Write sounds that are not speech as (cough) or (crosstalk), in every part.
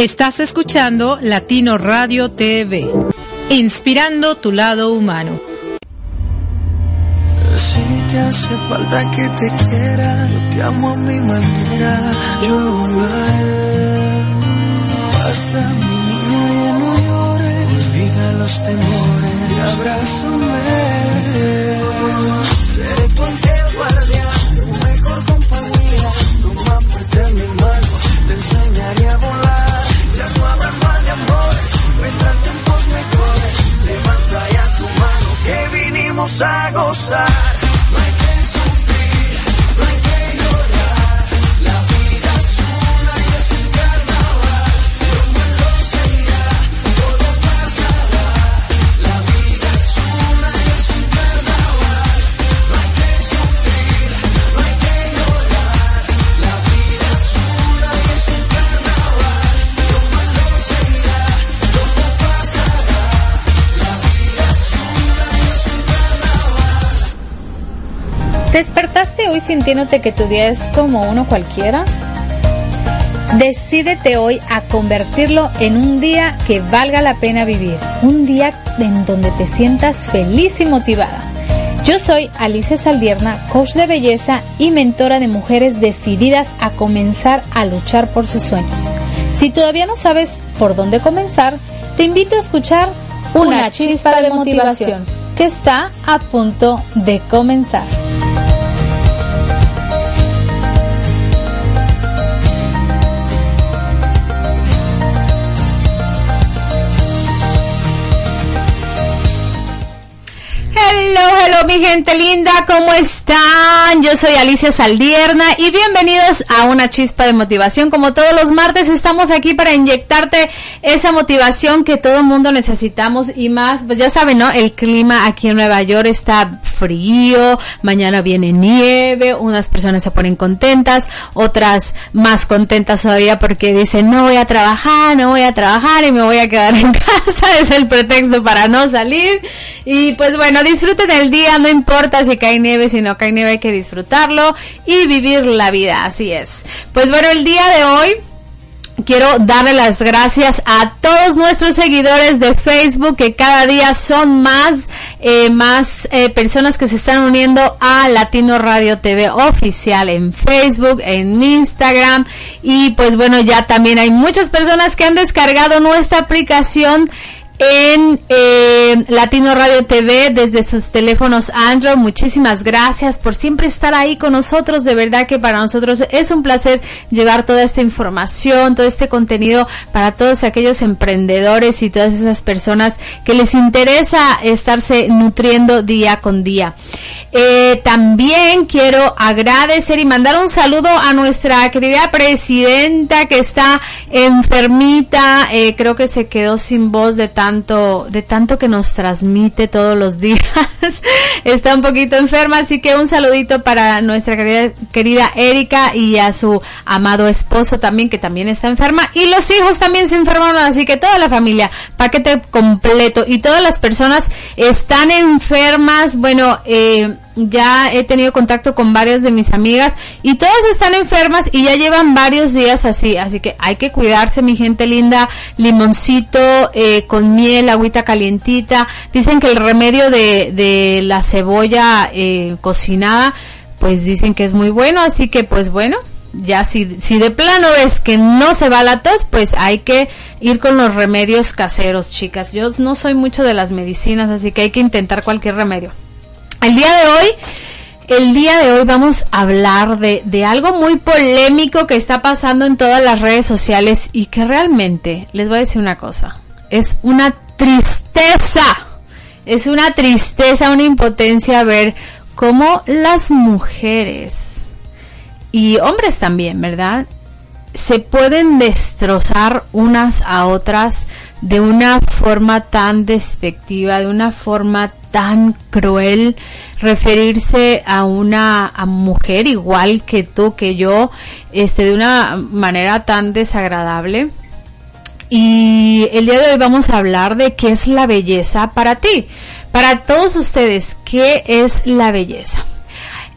Estás escuchando Latino Radio TV, inspirando tu lado humano. Si te hace falta que te quiera, yo te amo a mi manera, yo lo haré. Basta mi niña y no llores, olvida los temores abrázame. Seré tu vinimos a gozar. ¿Despertaste hoy sintiéndote que tu día es como uno cualquiera? Decídete hoy a convertirlo en un día que valga la pena vivir, un día en donde te sientas feliz y motivada. Yo soy Alicia Saldierna, coach de belleza y mentora de mujeres decididas a comenzar a luchar por sus sueños. Si todavía no sabes por dónde comenzar, te invito a escuchar una chispa de motivación que está a punto de comenzar. Hello, mi gente linda, ¿cómo están? Yo soy Alicia Saldierna y bienvenidos a una chispa de motivación. Como todos los martes estamos aquí para inyectarte esa motivación que todo mundo necesitamos y más, pues ya saben, ¿no? El clima aquí en Nueva York está frío, mañana viene nieve, unas personas se ponen contentas, otras más contentas todavía porque dicen no voy a trabajar, no voy a trabajar y me voy a quedar en (laughs) casa, es el pretexto para no salir y pues bueno, disfruten el día, no importa si cae nieve, si no cae nieve hay que disfrutarlo y vivir la vida, así es. Pues bueno, el día de hoy quiero darle las gracias a todos nuestros seguidores de Facebook que cada día son más eh, más eh, personas que se están uniendo a Latino Radio TV oficial en Facebook, en Instagram y pues bueno ya también hay muchas personas que han descargado nuestra aplicación en eh, Latino Radio TV desde sus teléfonos Android. Muchísimas gracias por siempre estar ahí con nosotros. De verdad que para nosotros es un placer llevar toda esta información, todo este contenido para todos aquellos emprendedores y todas esas personas que les interesa estarse nutriendo día con día. Eh, también quiero agradecer y mandar un saludo a nuestra querida presidenta que está enfermita. Eh, creo que se quedó sin voz de tanto, de tanto que nos transmite todos los (laughs) días. está un poquito enferma, así que un saludito para nuestra querida, querida Erika y a su amado esposo también, que también está enferma. Y los hijos también se enfermaron, así que toda la familia, paquete completo. Y todas las personas están enfermas. Bueno, eh, ya he tenido contacto con varias de mis amigas y todas están enfermas y ya llevan varios días así, así que hay que cuidarse mi gente linda, limoncito eh, con miel, agüita calientita, dicen que el remedio de, de la cebolla eh, cocinada, pues dicen que es muy bueno, así que pues bueno, ya si, si de plano ves que no se va la tos, pues hay que ir con los remedios caseros, chicas. Yo no soy mucho de las medicinas, así que hay que intentar cualquier remedio. El día de hoy, el día de hoy vamos a hablar de, de, algo muy polémico que está pasando en todas las redes sociales y que realmente, les voy a decir una cosa, es una tristeza, es una tristeza, una impotencia ver cómo las mujeres y hombres también, ¿verdad? se pueden destrozar unas a otras de una forma tan despectiva, de una forma tan cruel, referirse a una mujer igual que tú, que yo, este, de una manera tan desagradable. Y el día de hoy vamos a hablar de qué es la belleza para ti. Para todos ustedes, ¿qué es la belleza?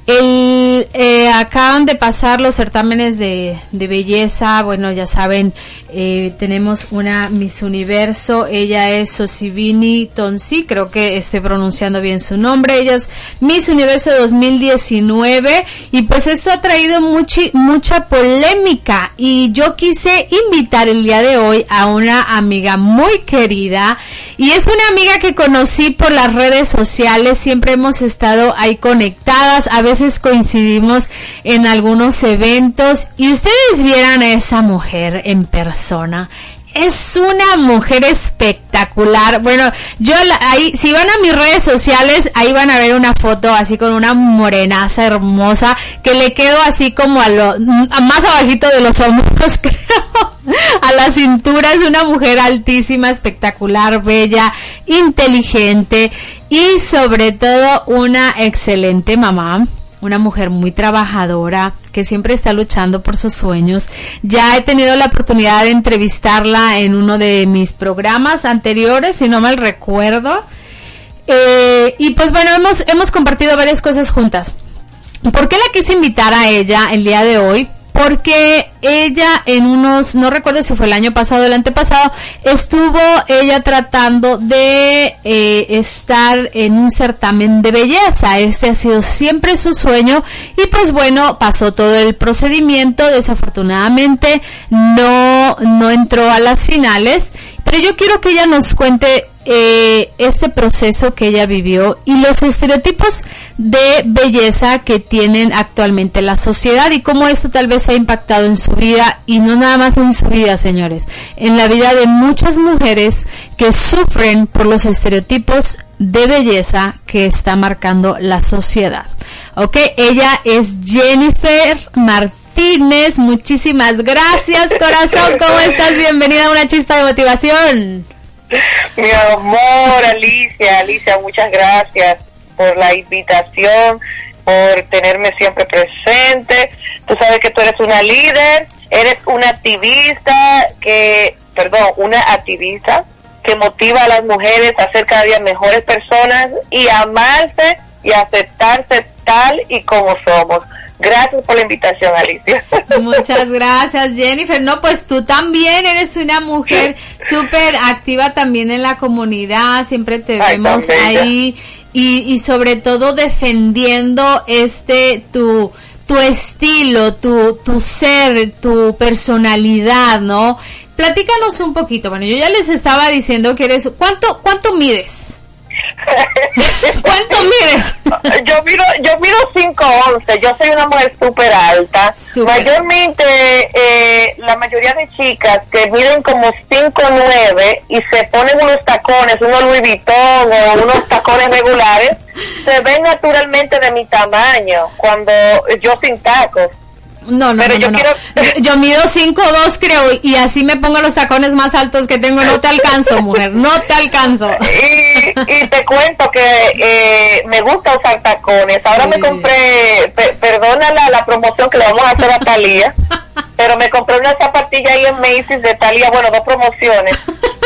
El, eh, acaban de pasar los certámenes de, de belleza, bueno, ya saben, eh, tenemos una Miss Universo, ella es Sosibini Tonsi, creo que estoy pronunciando bien su nombre, ella es Miss Universo 2019 y pues esto ha traído muchi, mucha polémica. Y yo quise invitar el día de hoy a una amiga muy querida. Y es una amiga que conocí por las redes sociales, siempre hemos estado ahí conectadas, a veces coincidimos en algunos eventos y ustedes vieran a esa mujer en persona es una mujer espectacular. Bueno, yo ahí, si van a mis redes sociales, ahí van a ver una foto así con una morenaza hermosa que le quedo así como a lo más abajito de los hombros, (laughs) creo. A la cintura es una mujer altísima, espectacular, bella, inteligente y sobre todo una excelente mamá una mujer muy trabajadora que siempre está luchando por sus sueños. Ya he tenido la oportunidad de entrevistarla en uno de mis programas anteriores, si no mal recuerdo. Eh, y pues bueno, hemos, hemos compartido varias cosas juntas. ¿Por qué la quise invitar a ella el día de hoy? Porque ella en unos, no recuerdo si fue el año pasado o el antepasado, estuvo ella tratando de eh, estar en un certamen de belleza. Este ha sido siempre su sueño y pues bueno, pasó todo el procedimiento, desafortunadamente no, no entró a las finales, pero yo quiero que ella nos cuente eh, este proceso que ella vivió y los estereotipos de belleza que tienen actualmente la sociedad y cómo esto tal vez ha impactado en su vida y no nada más en su vida, señores, en la vida de muchas mujeres que sufren por los estereotipos de belleza que está marcando la sociedad. Ok, ella es Jennifer Martínez. Muchísimas gracias, corazón. ¿Cómo estás? Bienvenida a una chispa de motivación. Mi amor, Alicia, Alicia, muchas gracias por la invitación, por tenerme siempre presente. Tú sabes que tú eres una líder, eres una activista que, perdón, una activista que motiva a las mujeres a ser cada día mejores personas y amarse y aceptarse tal y como somos. Gracias por la invitación, Alicia. Muchas (laughs) gracias, Jennifer. No, pues tú también eres una mujer (laughs) súper activa también en la comunidad, siempre te vemos ahí y, y sobre todo defendiendo este tu tu estilo, tu, tu ser, tu personalidad, ¿no? Platícanos un poquito. Bueno, yo ya les estaba diciendo que eres, ¿cuánto, cuánto mides? (laughs) ¿Cuánto mides? (laughs) yo miro, yo miro 5'11, yo soy una mujer súper alta. Mayormente, eh, la mayoría de chicas que miden como 5'9 y se ponen unos tacones, unos Louis Vuitton o unos (laughs) tacones regulares, se ven naturalmente de mi tamaño cuando yo sin tacos. No, no, no, yo, yo, mido 5'2 creo y así me pongo los tacones más altos que tengo. No te alcanzo, mujer, no te alcanzo. (laughs) Y, te cuento que eh, me gusta usar tacones. Ahora me compré, perdona la, promoción que le vamos a hacer a Talía, (laughs) pero me compré una zapatilla ahí en Macy's de Talía, bueno, dos promociones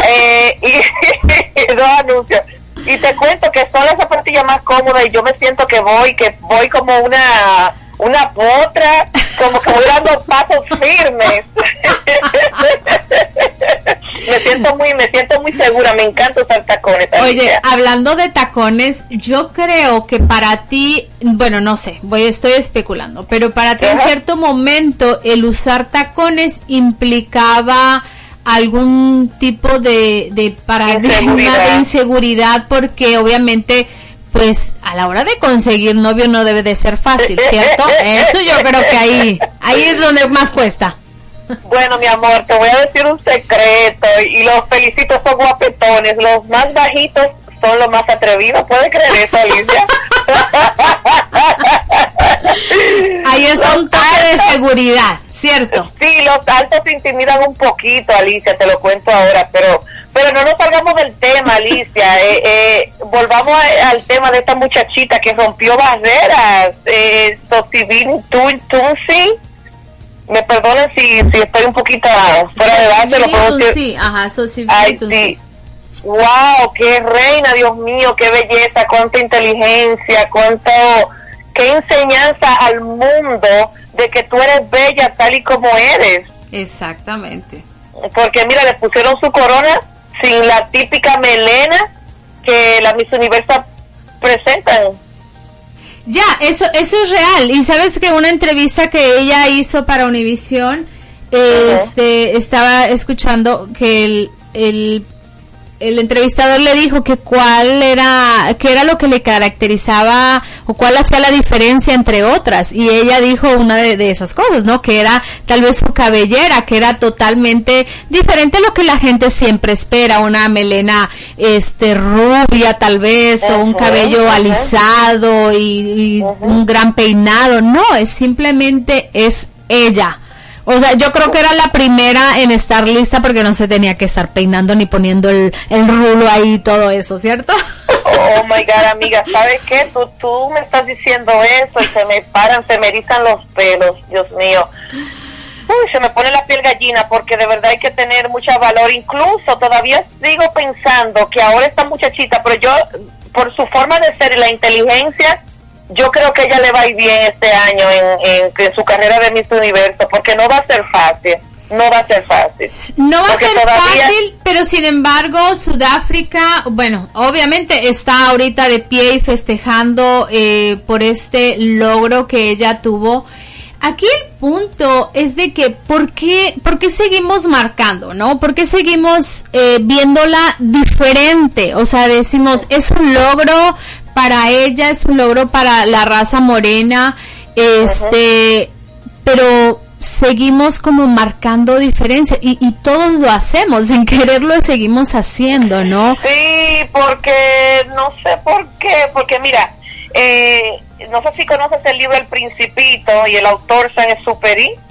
eh, y (laughs) dos anuncios. Y te cuento que son las zapatillas más cómodas y yo me siento que voy, que voy como una una potra, como que voy dando pasos firmes. (laughs) me siento muy, me siento muy segura, me encanta usar tacones. Oye, hablando de tacones, yo creo que para ti, bueno, no sé, voy, estoy especulando, pero para ti en cierto momento el usar tacones implicaba algún tipo de, de paradigma de inseguridad porque obviamente pues a la hora de conseguir novio no debe de ser fácil, ¿cierto? (laughs) Eso yo creo que ahí, ahí es donde más cuesta. Bueno, mi amor, te voy a decir un secreto y los felicito, son guapetones. Los más bajitos son los más atrevidos. ¿Puedes creer eso, Alicia? (laughs) Ahí está un toque de seguridad, ¿cierto? Sí, los altos se intimidan un poquito, Alicia, te lo cuento ahora, pero pero no nos salgamos del tema, Alicia. Eh, eh, volvamos a- al tema de esta muchachita que rompió barreras, eh, Sosibin Tun- Tunsi. Me perdonen si, si estoy un poquito fuera de base, lo puedo decir. Sí, ajá. Ay, sí. Wow, qué reina, Dios mío, qué belleza, cuánta inteligencia, cuánto, qué enseñanza al mundo de que tú eres bella tal y como eres. Exactamente. Porque mira, le pusieron su corona sin la típica melena que la Miss Universo presentan. Ya, eso, eso es real. Y sabes que una entrevista que ella hizo para Univision, este, estaba escuchando que el, el, el entrevistador le dijo que cuál era, qué era lo que le caracterizaba o cuál hacía la diferencia entre otras. Y ella dijo una de, de esas cosas, ¿no? Que era tal vez su cabellera, que era totalmente diferente a lo que la gente siempre espera. Una melena, este, rubia tal vez, o un cabello alisado y, y un gran peinado. No, es simplemente es ella. O sea, yo creo que era la primera en estar lista porque no se tenía que estar peinando ni poniendo el, el rulo ahí y todo eso, ¿cierto? Oh my God, amiga, ¿sabes qué? Tú, tú me estás diciendo eso y se me paran, se me erizan los pelos, Dios mío. Uy, se me pone la piel gallina porque de verdad hay que tener mucho valor. Incluso todavía sigo pensando que ahora esta muchachita, pero yo, por su forma de ser y la inteligencia, yo creo que ella le va a ir bien este año en, en, en su carrera de Miss Universo porque no va a ser fácil. No va a ser fácil. No va a ser todavía- fácil, pero sin embargo, Sudáfrica, bueno, obviamente está ahorita de pie y festejando eh, por este logro que ella tuvo. Aquí el punto es de que, ¿por qué, por qué seguimos marcando, no? ¿Por qué seguimos eh, viéndola diferente? O sea, decimos, es un logro para ella, es un logro para la raza morena, este, pero seguimos como marcando diferencia y, y todos lo hacemos, sin quererlo seguimos haciendo, ¿no? Sí, porque no sé por qué, porque mira, eh, no sé si conoces el libro El Principito y el autor San.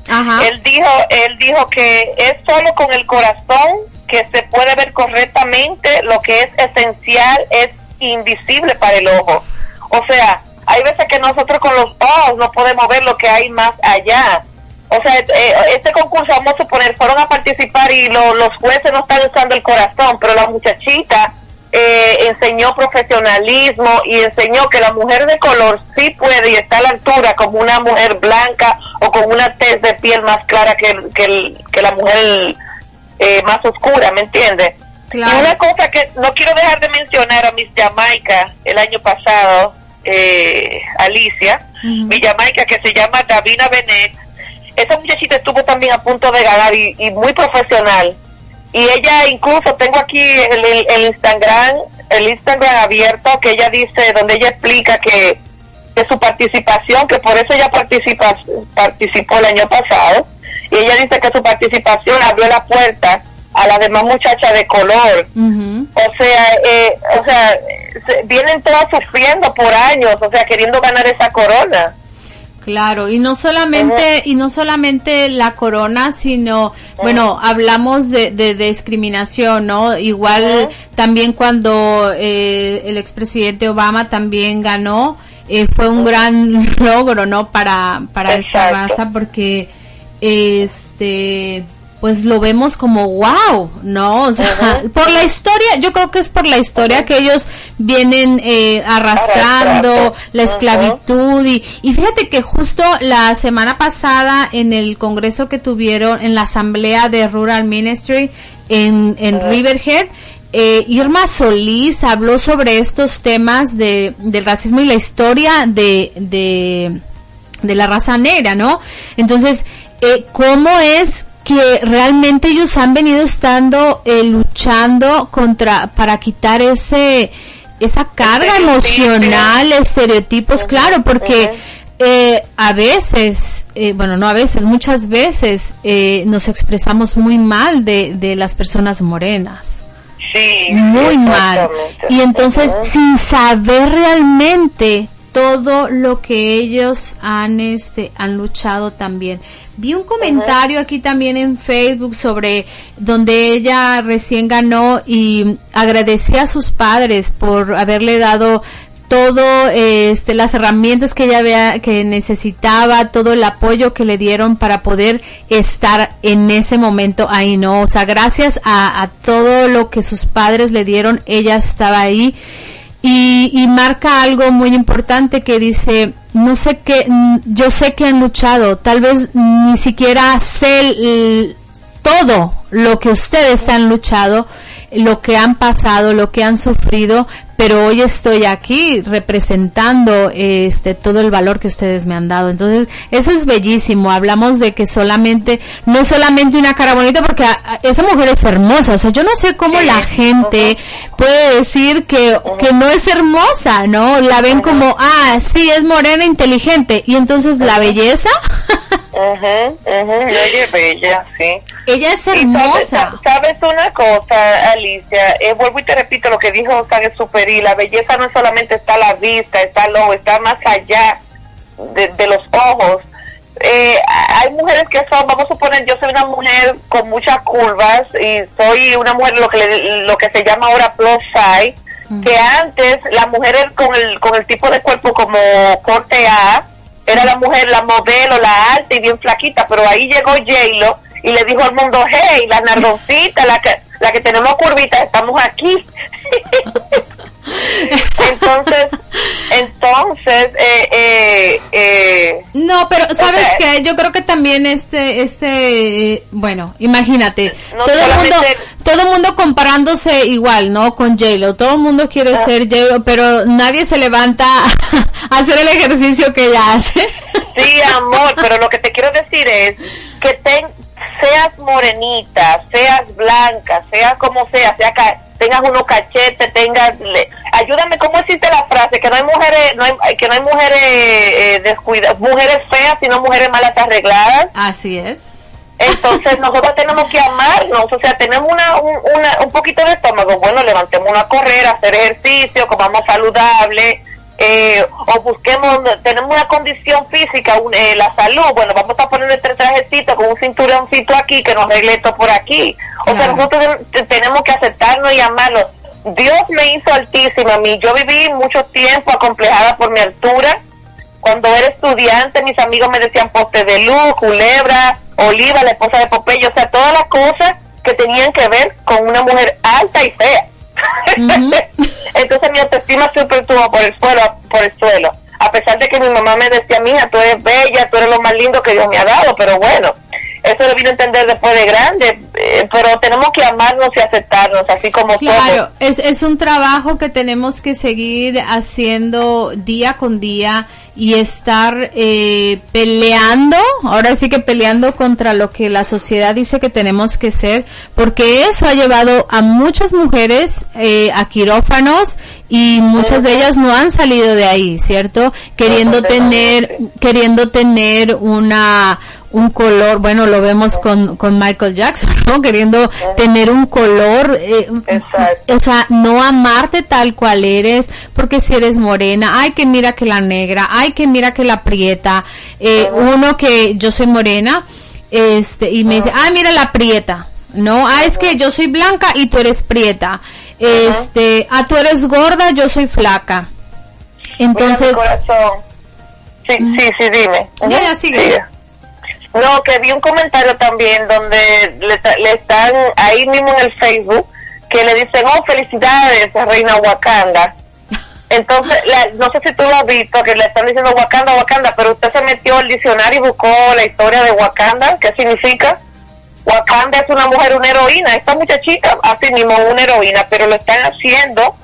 Ajá. Él dijo, él dijo que es solo con el corazón que se puede ver correctamente lo que es esencial, es invisible para el ojo. O sea, hay veces que nosotros con los ojos no podemos ver lo que hay más allá. O sea, eh, este concurso, vamos a suponer, fueron a participar y lo- los jueces no están usando el corazón, pero la muchachita eh, enseñó profesionalismo y enseñó que la mujer de color sí puede y está a la altura como una mujer blanca o con una tez de piel más clara que, que, que la mujer eh, más oscura, ¿me entiendes? Claro. Y una cosa que no quiero dejar de mencionar a Miss Jamaica el año pasado, eh, Alicia, mi Jamaica que se llama Davina Bennett, esa muchachita estuvo también a punto de ganar y, y muy profesional. Y ella incluso, tengo aquí el, el- el Instagram, el Instagram abierto, que ella dice, donde ella explica que, que su participación, que por eso ella participa, participó el año pasado, y ella dice que su participación abrió la puerta a las demás muchachas de color. O sea, eh, o sea, se- vienen todas sufriendo por años, o sea, queriendo ganar esa corona. Claro, y no solamente y no solamente la corona, sino bueno, hablamos de, de discriminación, ¿no? Igual también cuando eh, el expresidente Obama también ganó, eh, fue un gran (laughs) logro, ¿no? Para para esta raza porque este pues lo vemos como wow, ¿no? O sea, (laughs) por la historia, yo creo que es por la historia que ellos vienen eh, arrastrando, la esclavitud y, y fíjate que justo la semana pasada en el congreso que tuvieron en la asamblea de Rural Ministry en, en Riverhead, eh, Irma Solís habló sobre estos temas de, del racismo y la historia de, de, de la raza negra, ¿no? Entonces, eh, ¿cómo es que realmente ellos han venido estando eh, luchando contra para quitar ese esa carga emocional, estereotipos, claro, porque eh, a veces, eh, bueno, no a veces, muchas veces eh, nos expresamos muy mal de, de las personas morenas Sí. muy mal. Y entonces, sin saber realmente todo lo que ellos han este han luchado también. Vi un comentario aquí también en Facebook sobre donde ella recién ganó y agradecía a sus padres por haberle dado todo este las herramientas que ella había, que necesitaba todo el apoyo que le dieron para poder estar en ese momento ahí no o sea gracias a, a todo lo que sus padres le dieron ella estaba ahí. Y, y marca algo muy importante que dice no sé qué yo sé que han luchado tal vez ni siquiera sé todo lo que ustedes han luchado lo que han pasado, lo que han sufrido, pero hoy estoy aquí representando este todo el valor que ustedes me han dado. Entonces, eso es bellísimo. Hablamos de que solamente no solamente una cara bonita porque esa mujer es hermosa, o sea, yo no sé cómo la gente puede decir que que no es hermosa, ¿no? La ven como, ah, sí, es morena inteligente y entonces la belleza Ella es bella, sí. Ella es hermosa. Sabes, una cosa, Alicia, eh, vuelvo y te repito lo que dijo San Superi, la belleza no solamente está a la vista, está lo, está más allá de, los ojos. Eh, hay mujeres que son, vamos a suponer, yo soy una mujer con muchas curvas y soy una mujer lo que lo que se llama ahora plus size, que antes las mujeres con el con el tipo de cuerpo como corte A era la mujer, la modelo, la alta y bien flaquita, pero ahí llegó J-Lo y le dijo al mundo, hey, la nardoncita, la que, la que tenemos curvitas, estamos aquí. (laughs) entonces, entonces, eh, eh, eh, no, pero sabes que yo creo que también este, este, eh, bueno, imagínate, todo el mundo, todo el mundo comparándose igual, ¿no? Con J-Lo, todo el mundo quiere ah. ser J-Lo, pero nadie se levanta (laughs) a hacer el ejercicio que ella hace. sí, amor, pero lo que te quiero decir es que ten, seas morenita, seas blanca, seas como sea, sea tengas unos cachetes, tengas, ayúdame, ¿cómo existe la frase? Que no hay mujeres, no hay, que no hay mujeres eh, descuidadas, mujeres feas, sino mujeres malas arregladas. Así es. Entonces nosotros tenemos que amarnos, o sea, tenemos una, un, una, un poquito de estómago, bueno, levantemos una correr, hacer ejercicio, comamos saludable, eh, o busquemos, tenemos una condición física, eh, la salud, bueno, vamos a poner este trajecito con un cinturoncito aquí que nos arregle esto por aquí. O sea, nosotros tenemos que aceptarnos y amarnos. Dios me hizo altísima a mí. Yo viví mucho tiempo acomplejada por mi altura. Cuando era estudiante, mis amigos me decían poste de luz, culebra, oliva, la esposa de Popeye, o sea, todas las cosas que tenían que ver con una mujer alta y fea. (laughs) Entonces mi autoestima siempre estuvo por el suelo, por el suelo. A pesar de que mi mamá me decía, mija, tú eres bella, tú eres lo más lindo que Dios me ha dado, pero bueno, eso lo vino a entender después de grande, eh, pero tenemos que amarnos y aceptarnos, así como Claro, es, es un trabajo que tenemos que seguir haciendo día con día y estar eh, peleando, ahora sí que peleando contra lo que la sociedad dice que tenemos que ser, porque eso ha llevado a muchas mujeres eh, a quirófanos y muchas de ellas no han salido de ahí, ¿cierto? Queriendo tener, queriendo tener una un color, bueno, lo vemos con, con Michael Jackson, (laughs) ¿no? Queriendo tener un color, eh, o sea, no amarte tal cual eres, porque si eres morena, ay que mira que la negra, ay que mira que la prieta, eh, uno que yo soy morena, este, y me dice, ay mira la prieta, no, ah, es que yo soy blanca y tú eres prieta, este, ah, tú eres gorda, yo soy flaca. Entonces, sí, sí, sí, dime. Ya, ya, sigue. No, que vi un comentario también donde le, están ahí mismo en el Facebook que le dicen, oh, felicidades, Reina Wakanda. Entonces, no sé si tú lo has visto, que le están diciendo Wakanda, Wakanda, pero usted se metió al diccionario y buscó la historia de Wakanda, ¿qué significa? Wakanda es una mujer, una heroína, esta muchachita, así mismo, una heroína, pero lo están haciendo.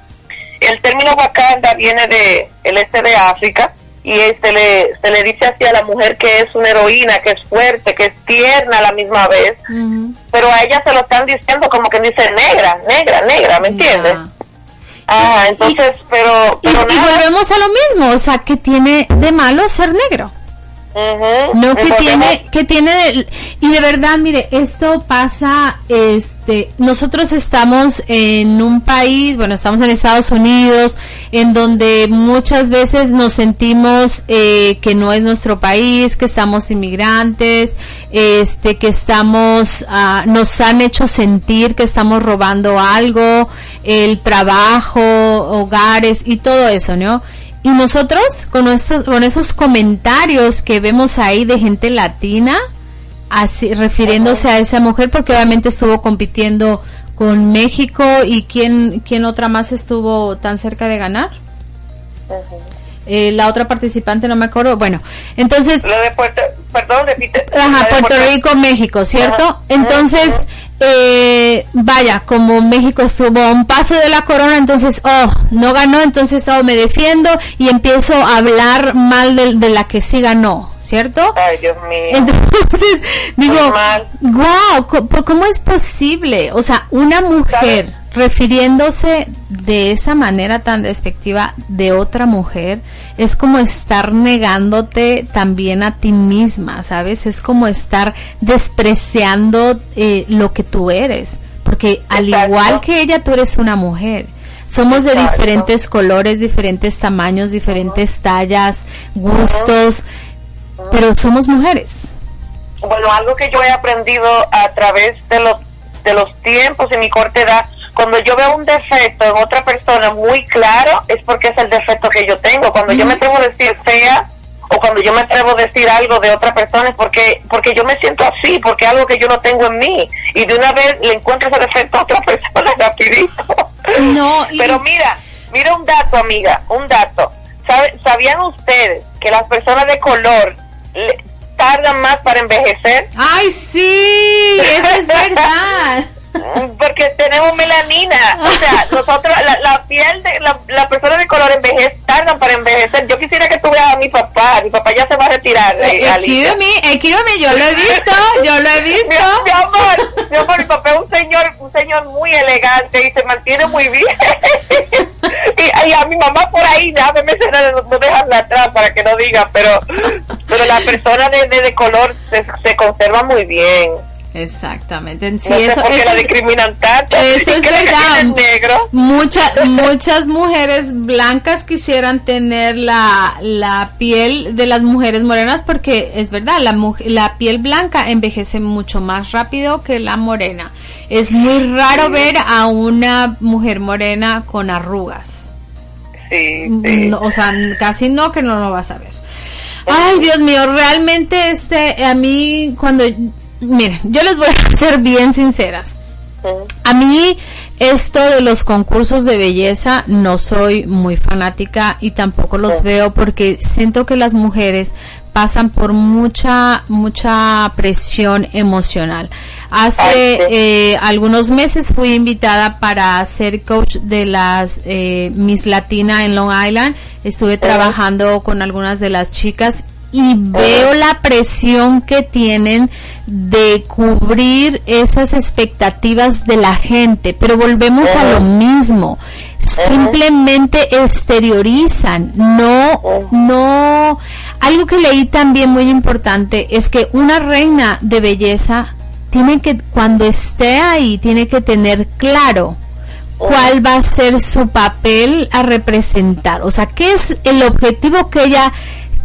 El término Wakanda viene de el este de África y se le, se le dice así a la mujer que es una heroína, que es fuerte, que es tierna a la misma vez, pero a ella se lo están diciendo como que dice negra, negra, negra, ¿me entiendes? Ah, entonces, pero... y, volvemos a lo mismo, o sea, ¿qué tiene de malo ser negro? Ujú. No, que tiene, que tiene, de- y de verdad, mire, esto pasa, este, nosotros estamos en un país, bueno, estamos en Estados Unidos, en donde muchas veces nos sentimos eh, que no es nuestro país, que estamos inmigrantes, este, que estamos, ah, nos han hecho sentir que estamos robando algo, el trabajo, hogares y todo eso, ¿no? Y nosotros, con esos, con esos comentarios que vemos ahí de gente latina, así, refiriéndose a esa mujer, porque obviamente estuvo compitiendo con México y quién, quién otra más estuvo tan cerca de ganar. Eh, la otra participante no me acuerdo. Bueno, entonces, de Puerto, perdón, repite. Ajá, Puerto Rico, México, ¿cierto? Entonces, eh, vaya, como México estuvo a un paso de la corona, entonces, oh, no ganó, entonces, oh, me defiendo y empiezo a hablar mal de, de la que sí ganó, ¿cierto? Ay, Dios mío. Entonces, (laughs) digo, wow, ¿cómo es posible? O sea, una mujer refiriéndose de esa manera tan despectiva de otra mujer es como estar negándote también a ti misma, ¿sabes? Es como estar despreciando eh, lo que tú eres, porque al Exacto. igual que ella, tú eres una mujer. Somos de Exacto. diferentes colores, diferentes tamaños, diferentes tallas, gustos, pero somos mujeres. Bueno, algo que yo he aprendido a través de los de los tiempos y mi corta edad, cuando yo veo un defecto en otra persona muy claro, es porque es el defecto que yo tengo. Cuando yo me atrevo a decir fea o cuando yo me atrevo a decir algo de otra persona es porque porque yo me siento así, porque es algo que yo no tengo en mí y de una vez le encuentro ese defecto a otra persona (laughs) rapidito. No, y- Pero mira, mira un dato, amiga, un dato. ¿Sabe- ¿Sabían ustedes que las personas de color tardan más para envejecer? Ay, sí, eso es verdad. Porque tenemos melanina. O sea, (laughs) nosotros, la, la piel de la, la persona de color envejece, tardan para envejecer. Yo quisiera que tú veas a mi papá. Mi papá ya se va a retirar. eh. Excuse me, excuse me, yo lo he visto, yo lo he (laughs) Mi, visto. mi amor, mi amor, mi papá es un señor, un señor muy elegante y se mantiene muy bien. (laughs) y, y a mi mamá por ahí, déjame mencionar, no, no dejarla atrás para que no diga, pero pero la persona de, de, de color se, se conserva muy bien. Exactamente, sí, no sé eso, por qué eso la discriminan tanto. Eso (laughs) es ¿Qué le verdad. dicen negro? Mucha- (laughs) muchas mujeres blancas quisieran tener la, la piel de las mujeres morenas porque es verdad, la, la piel blanca envejece mucho más rápido que la morena. Es muy raro ver a una mujer morena con arrugas. Sí, sí. No, o sea, casi no que no lo vas a ver. Ay, Dios mío, realmente este, a mí cuando, miren, yo les voy a (laughs) ser bien sinceras. A mí esto de los concursos de belleza no soy muy fanática y tampoco los Sí. veo porque siento que las mujeres pasan por mucha mucha presión emocional. Hace Ay, sí. eh, algunos meses fui invitada para ser coach de las eh, Miss Latina en Long Island. Estuve trabajando con algunas de las chicas y veo la presión que tienen de cubrir esas expectativas de la gente, pero volvemos a lo mismo. Simplemente exteriorizan, no, no. Algo que leí también muy importante es que una reina de belleza tiene que, cuando esté ahí, tiene que tener claro cuál va a ser su papel a representar. O sea, qué es el objetivo que ella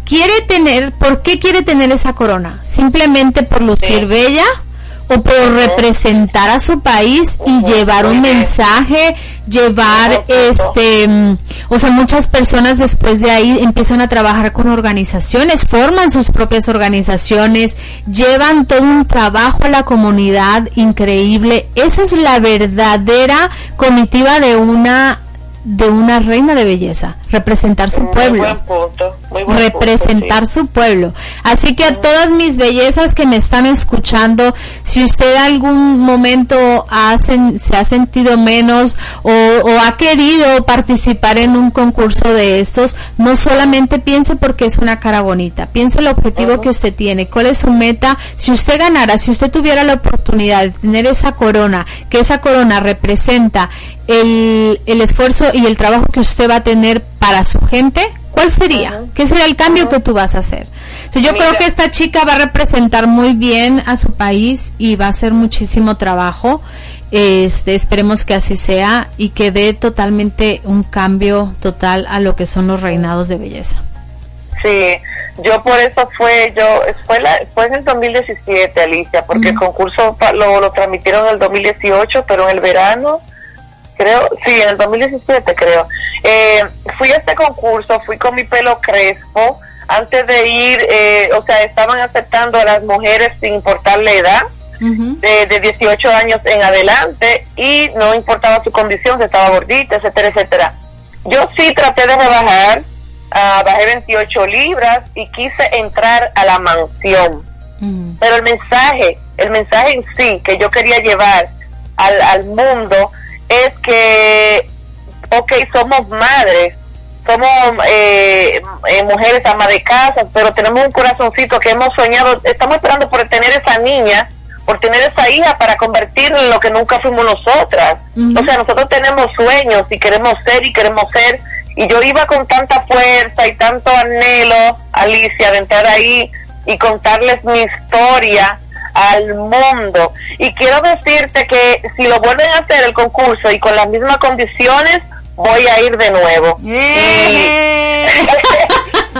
quiere tener, por qué quiere tener esa corona. Simplemente por lucir Sí. bella o por representar a su país y llevar un mensaje, llevar este, mm, o sea, muchas personas después de ahí empiezan a trabajar con organizaciones, forman sus propias organizaciones, llevan todo un trabajo a la comunidad increíble. Esa es la verdadera comitiva de una de una reina de belleza, representar su Muy pueblo buen punto. Representar punto, su pueblo. Así que a todas mis bellezas que me están escuchando, si usted algún momento ha se ha sentido menos o, o ha querido participar en un concurso de estos, no solamente piense porque es una cara bonita, piense el objetivo que usted tiene, cuál es su meta. Si usted ganara, si usted tuviera la oportunidad de tener esa corona, que esa corona representa el, el esfuerzo y el trabajo que usted va a tener para su gente, ¿Cuál sería? ¿Qué sería el cambio que tú vas a hacer? yo creo que esta chica va a representar muy bien a su país y va a hacer muchísimo trabajo. Este, esperemos que así sea y que dé totalmente un cambio total a lo que son los reinados de belleza. Sí, yo por eso fue, yo, fue, la, fue en el 2017, Alicia, porque el concurso lo, lo transmitieron en el 2018, pero en el verano, creo, sí, en el 2017 creo. Eh, fui a este concurso, fui con mi pelo crespo, antes de ir, eh, o sea, estaban aceptando a las mujeres sin importar la edad, de, de 18 años en adelante, y no importaba su condición, si estaba gordita, etcétera, etcétera. Yo sí traté de rebajar, uh, bajé 28 libras y quise entrar a la mansión. Pero el mensaje, el mensaje en sí que yo quería llevar al, al mundo es que, ok, somos madres, somos eh, eh, mujeres amas de casa, pero tenemos un corazoncito que hemos soñado, estamos esperando por tener esa niña, por tener esa hija para convertirla en lo que nunca fuimos nosotras. O sea, nosotros tenemos sueños y queremos ser y queremos ser. Y yo iba con tanta fuerza y tanto anhelo, Alicia, de entrar ahí y contarles mi historia al mundo. Y quiero decirte que si lo vuelven a hacer el concurso y con las mismas condiciones, voy a ir de nuevo. (laughs) ¡Eh! (laughs)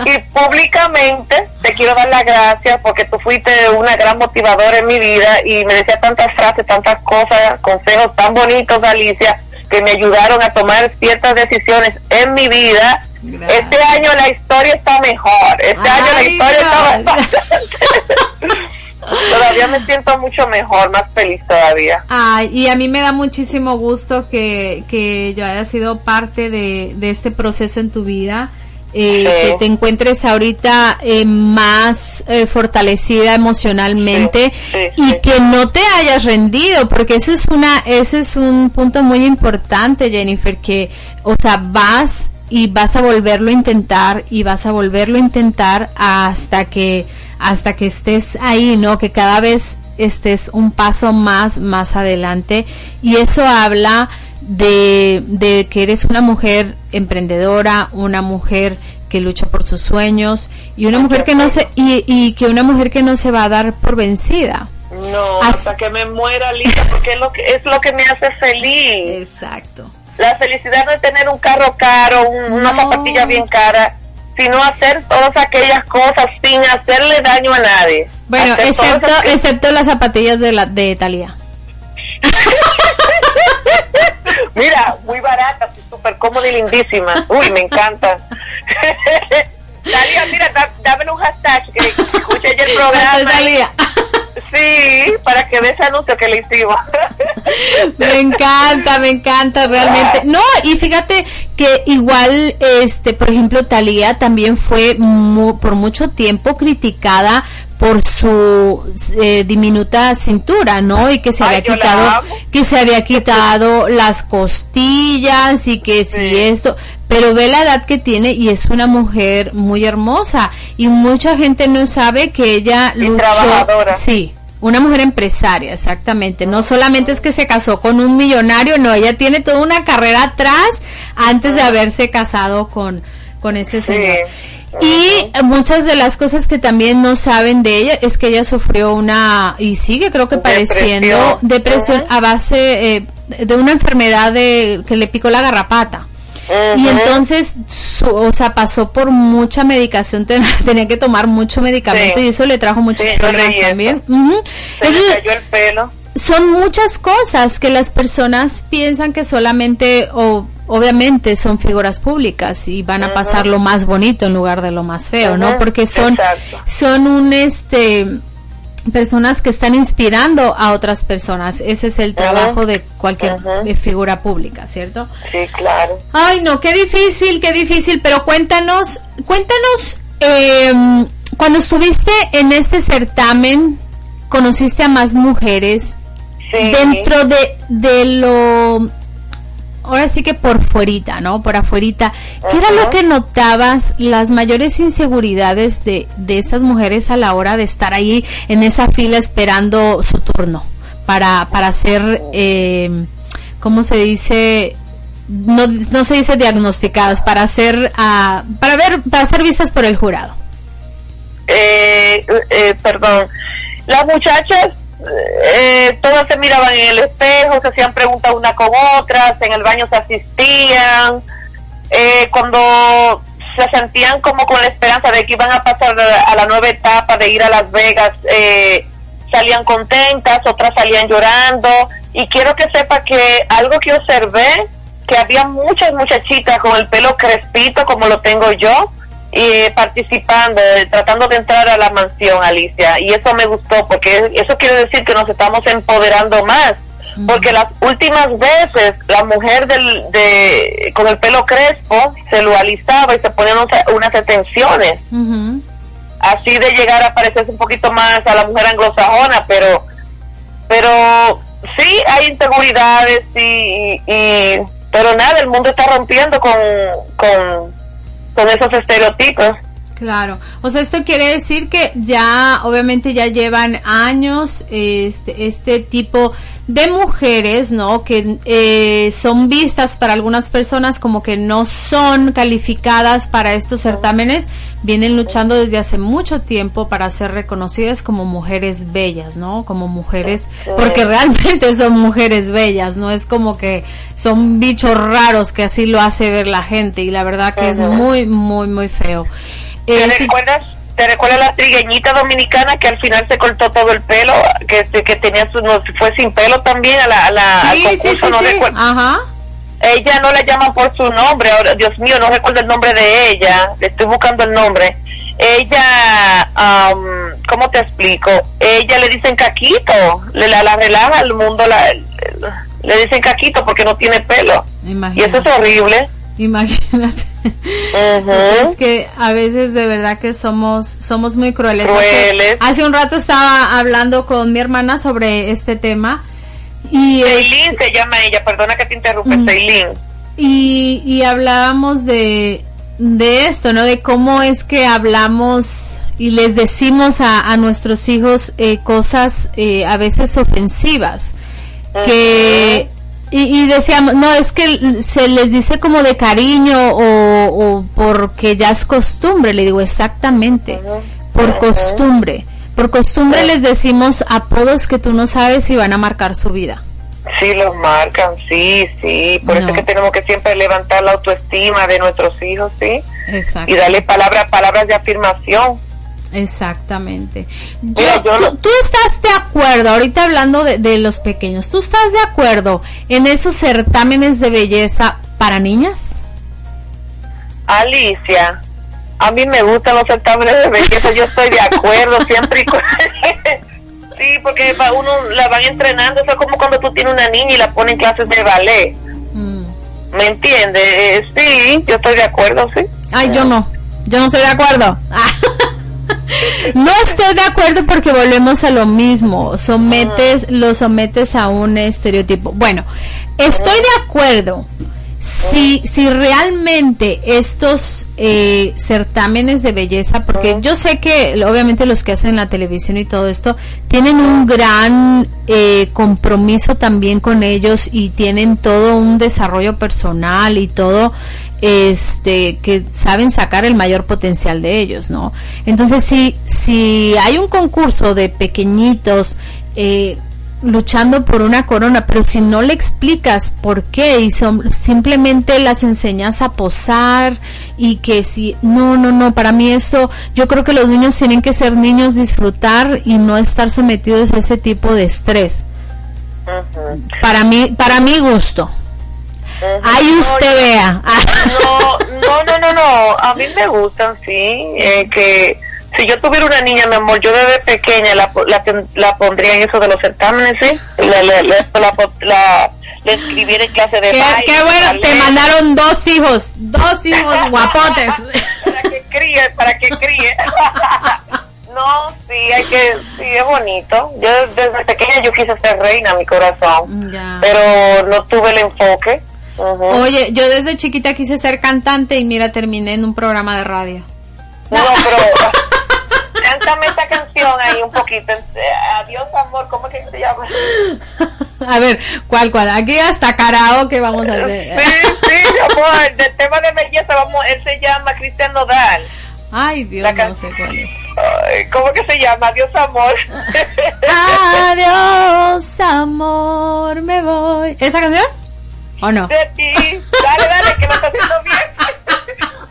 Y, públicamente te quiero dar las gracias porque tú fuiste una gran motivadora en mi vida y me decías tantas frases, tantas cosas, consejos tan bonitos, Alicia, que me ayudaron a tomar ciertas decisiones en mi vida. Este año la historia está mejor. Este año la historia está mejor. (laughs) todavía me siento mucho mejor, más feliz todavía. Ay, y a mí me da muchísimo gusto que, que yo haya sido parte de, de este proceso en tu vida. Eh, Sí. que te encuentres ahorita eh, más eh, fortalecida emocionalmente Sí, sí, y que no te hayas rendido porque eso es una ese es un punto muy importante Jennifer que o sea vas y vas a volverlo a intentar y vas a volverlo a intentar hasta que hasta que estés ahí no que cada vez estés un paso más más adelante y eso habla de, de que eres una mujer emprendedora, una mujer que lucha por sus sueños y una mujer que no se y, y que una mujer que no se va a dar por vencida. No, As- hasta que me muera, Lisa, porque es lo que, es lo que me hace feliz. Exacto. La felicidad no es tener un carro caro, un- una No. zapatilla bien cara, sino hacer todas aquellas cosas sin hacerle daño a nadie. Bueno, Hacer excepto aquellas- excepto las zapatillas de la de Italia. (laughs) Mira, muy baratas y súper cómodas y lindísimas. Uy, me encantan. Dalia, (laughs) mira, da- dame un hashtag que escuche ya el programa. Talía. Sí, para que vea ese anuncio que le hicimos. (laughs) Me encanta, me encanta realmente. No, y fíjate que igual, este, por ejemplo, Talía también fue mu- por mucho tiempo criticada por su eh, diminuta cintura, ¿no? Y que se Ay, había quitado, que se había quitado las costillas y que si Sí. esto, pero ve la edad que tiene y es una mujer muy hermosa y mucha gente no sabe que ella Y luchó, trabajadora. sí, una mujer empresaria, exactamente. No solamente es que se casó con un millonario, no, ella tiene toda una carrera atrás antes de haberse casado con, con este señor. Y muchas de las cosas que también no saben de ella es que ella sufrió una, y sigue creo que padeciendo Depresión. depresión a base eh, de una enfermedad de, que le picó la garrapata. Y entonces, su- o sea, pasó por mucha medicación, ten- (laughs) tenía que tomar mucho medicamento Sí. y eso le trajo muchos Sí, problemas también. Ujú. Se Entonces, le cayó el pelo. son muchas cosas que las personas piensan que solamente o obviamente son figuras públicas y van a pasar lo más bonito en lugar de lo más feo, ¿no? Porque son exacto. son un este personas que están inspirando a otras personas. Ese es el trabajo de cualquier figura pública, ¿cierto? Sí, claro. Ay, no, qué difícil, qué difícil, pero cuéntanos, cuéntanos, eh, cuando estuviste en este certamen, conociste a más mujeres, Sí. dentro de, de lo, ahora sí que por fuerita, ¿no? Por afuerita, ¿qué era lo que notabas las mayores inseguridades de, de estas mujeres a la hora de estar ahí en esa fila esperando su turno para, para ser, eh, ¿cómo se dice? no, no se dice diagnosticadas, para ser, ah, para ver, para ser vistas por el jurado? eh, eh, perdón, las muchachas eh, todas se miraban en el espejo, se hacían preguntas una con otras, en el baño se asistían, eh, cuando se sentían como con la esperanza de que iban a pasar a la nueva etapa de ir a Las Vegas, eh, salían contentas, otras salían llorando, y quiero que sepa que algo que observé, que había muchas muchachitas con el pelo crespito como lo tengo yo, y participando, eh, tratando de entrar a la mansión, Alicia. Y eso me gustó, porque eso quiere decir que nos estamos empoderando más. Porque las últimas veces la mujer del, de, con el pelo crespo se lo alisaba y se ponían unas, extensiones. Ujú. Así de llegar a parecerse un poquito más a la mujer anglosajona, pero pero sí hay inseguridades y, y- pero nada, el mundo está rompiendo con, con, con esos estereotipos. Claro, o sea, esto quiere decir que ya, obviamente ya llevan años este, este tipo de mujeres, ¿no? Que eh, son vistas para algunas personas como que no son calificadas para estos certámenes, vienen luchando desde hace mucho tiempo para ser reconocidas como mujeres bellas, ¿no? Como mujeres, porque realmente son mujeres bellas, no es como que son bichos raros que así lo hace ver la gente y la verdad que es muy, muy, muy feo. ¿Te Eh, recuerdas? ¿Te recuerdas la trigueñita dominicana que al final se cortó todo el pelo? Que, que tenía su, no, fue sin pelo también a la, a la, sí, al concurso, sí, no recuerdo. Ajá. Ella no la llaman por su nombre, ahora, Dios mío, no recuerdo el nombre de ella, le estoy buscando el nombre. Ella, am, ¿cómo te explico? Ella le dicen caquito, le la, la relaja al mundo, la, le dicen caquito porque no tiene pelo. Y eso es horrible. Imagínate. Ujú. Es que a veces de verdad que somos somos muy crueles. Crueles. Hace, hace un rato estaba hablando con mi hermana sobre este tema y es- Ceilín se llama ella, perdona que te interrumpa. Ceilín. y, y hablábamos de, de esto, ¿no? De cómo es que hablamos y les decimos a, a nuestros hijos eh, cosas eh, a veces ofensivas. Que, y, y decíamos, no, es que se les dice como de cariño o, o porque ya es costumbre. Le digo, exactamente, por costumbre. Por costumbre les decimos apodos que tú no sabes si van a marcar su vida. Sí, los marcan, sí, sí. Por eso es que tenemos que siempre levantar la autoestima de nuestros hijos, sí. Exacto. Y darle palabras, palabras de afirmación. Exactamente. Yo- Mira, yo tú, lo- tú estás de acuerdo, ahorita hablando de, de los pequeños, ¿tú estás de acuerdo en esos certámenes de belleza para niñas? Alicia, a mí me gustan los certámenes de belleza, yo estoy de acuerdo siempre y (laughs) Sí, porque uno la van entrenando, eso es como cuando tú tienes una niña y la ponen en clases de ballet. Mm. ¿Me entiendes? Eh, sí, yo estoy de acuerdo, sí. Ay, yo no, yo no estoy de acuerdo. (laughs) No estoy de acuerdo porque volvemos a lo mismo, sometes, lo sometes a un estereotipo. Bueno, estoy de acuerdo. Si, si realmente estos eh, certámenes de belleza, porque yo sé que obviamente los que hacen la televisión y todo esto tienen un gran eh, compromiso también con ellos y tienen todo un desarrollo personal y todo este que saben sacar el mayor potencial de ellos, ¿no? Entonces si si hay un concurso de pequeñitos eh, luchando por una corona, pero si no le explicas por qué y son, simplemente las enseñas a posar y que si no, no, no, para mí eso, yo creo que los niños tienen que ser niños, disfrutar y no estar sometidos a ese tipo de estrés. Para mí, para mi gusto. Ahí No, usted yo- vea. No, no, no, no, no. A mí me gustan, sí. Eh, que si yo tuviera una niña, mi amor, yo desde pequeña la, la, la pondría en eso de los certámenes, sí. La, la, la, le escribiera en clase de Qué, baile. qué bueno, te mandaron dos hijos, dos hijos guapotes. (laughs) para que críe, para que críe. (laughs) no, sí, hay que, sí, es bonito. Yo desde pequeña yo quise ser reina, mi corazón. Ya. Pero no tuve el enfoque. Oye, yo desde chiquita quise ser cantante y mira, terminé en un programa de radio. No, pero (laughs) cántame esta canción ahí un poquito. Adiós, amor, ¿cómo es que se llama? A ver, ¿cuál, cuál? Aquí hasta karaoke vamos a hacer. Sí, amor, del tema de belleza, vamos, él se llama Cristian Nodal. Ay, Dios, no sé cuál es. Ay, ¿Cómo que se llama? Adiós, amor. (laughs) Adiós, amor, me voy. ¿Esa canción? ¿O no? de ti. Dale, dale, que lo está haciendo bien.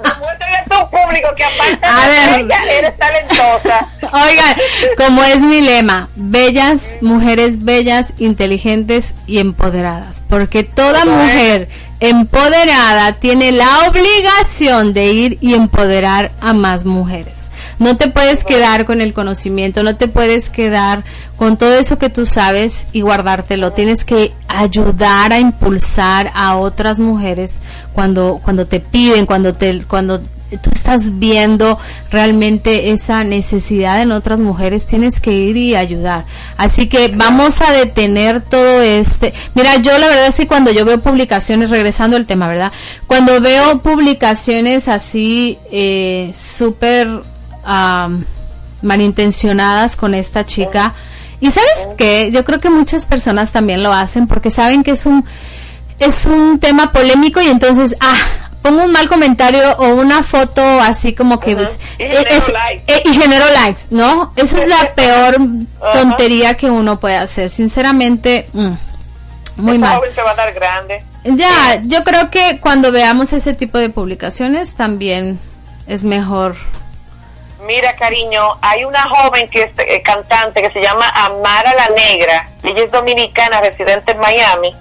Demuéstrale a tu público que aparte A de ver. ella, eres talentosa. Oigan, como es mi lema, bellas, mujeres bellas, inteligentes y empoderadas. Porque toda Correcto. mujer empoderada tiene la obligación de ir y empoderar a más mujeres. No te puedes quedar con el conocimiento, no te puedes quedar con todo eso que tú sabes y guardártelo. Tienes que ayudar a impulsar a otras mujeres cuando cuando te piden, cuando te cuando tú estás viendo realmente esa necesidad en otras mujeres, tienes que ir y ayudar. Así que vamos a detener todo este. Mira, yo la verdad es que cuando yo veo publicaciones, regresando al tema, ¿verdad? Cuando veo publicaciones así, eh, súper malintencionadas con esta chica, y sabes qué, yo creo que muchas personas también lo hacen porque saben que es un es un tema polémico y entonces, ah, pongo un mal comentario o una foto así como que... pues, Y eh, genero es- likes. eh, y genero likes, ¿no? Esa es la (laughs) peor tontería que uno puede hacer. Sinceramente, mm, muy Esta mal. joven se va a dar grande. Ya, yo creo que cuando veamos ese tipo de publicaciones también es mejor. Mira, cariño, hay una joven que es eh, cantante que se llama Amara la Negra. Ella es dominicana, residente en Miami.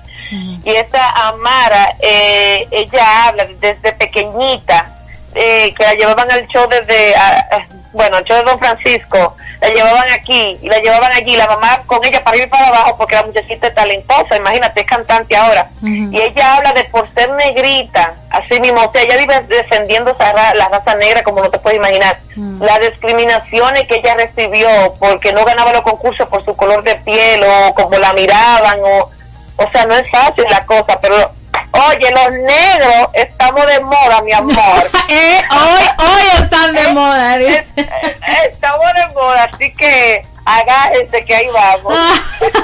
Y esta Amara, eh, ella habla desde pequeñita, eh, que la llevaban al show desde, ah, ah, bueno, al show de Don Francisco, la llevaban aquí y la llevaban allí, la mamá con ella para arriba y para abajo porque la muchachita es talentosa, imagínate, es cantante ahora. Y ella habla de por ser negrita, así mismo, o sea, ella vive defendiendo esa ra- la raza negra como no te puedes imaginar. Las discriminaciones que ella recibió porque no ganaba los concursos por su color de piel o como la miraban o, o sea, no es fácil la cosa, pero oye, los negros estamos de moda, mi amor. (laughs) Eh, hoy, hoy están de moda, dice. Es- eh, estamos de moda, así que agájense que ahí vamos.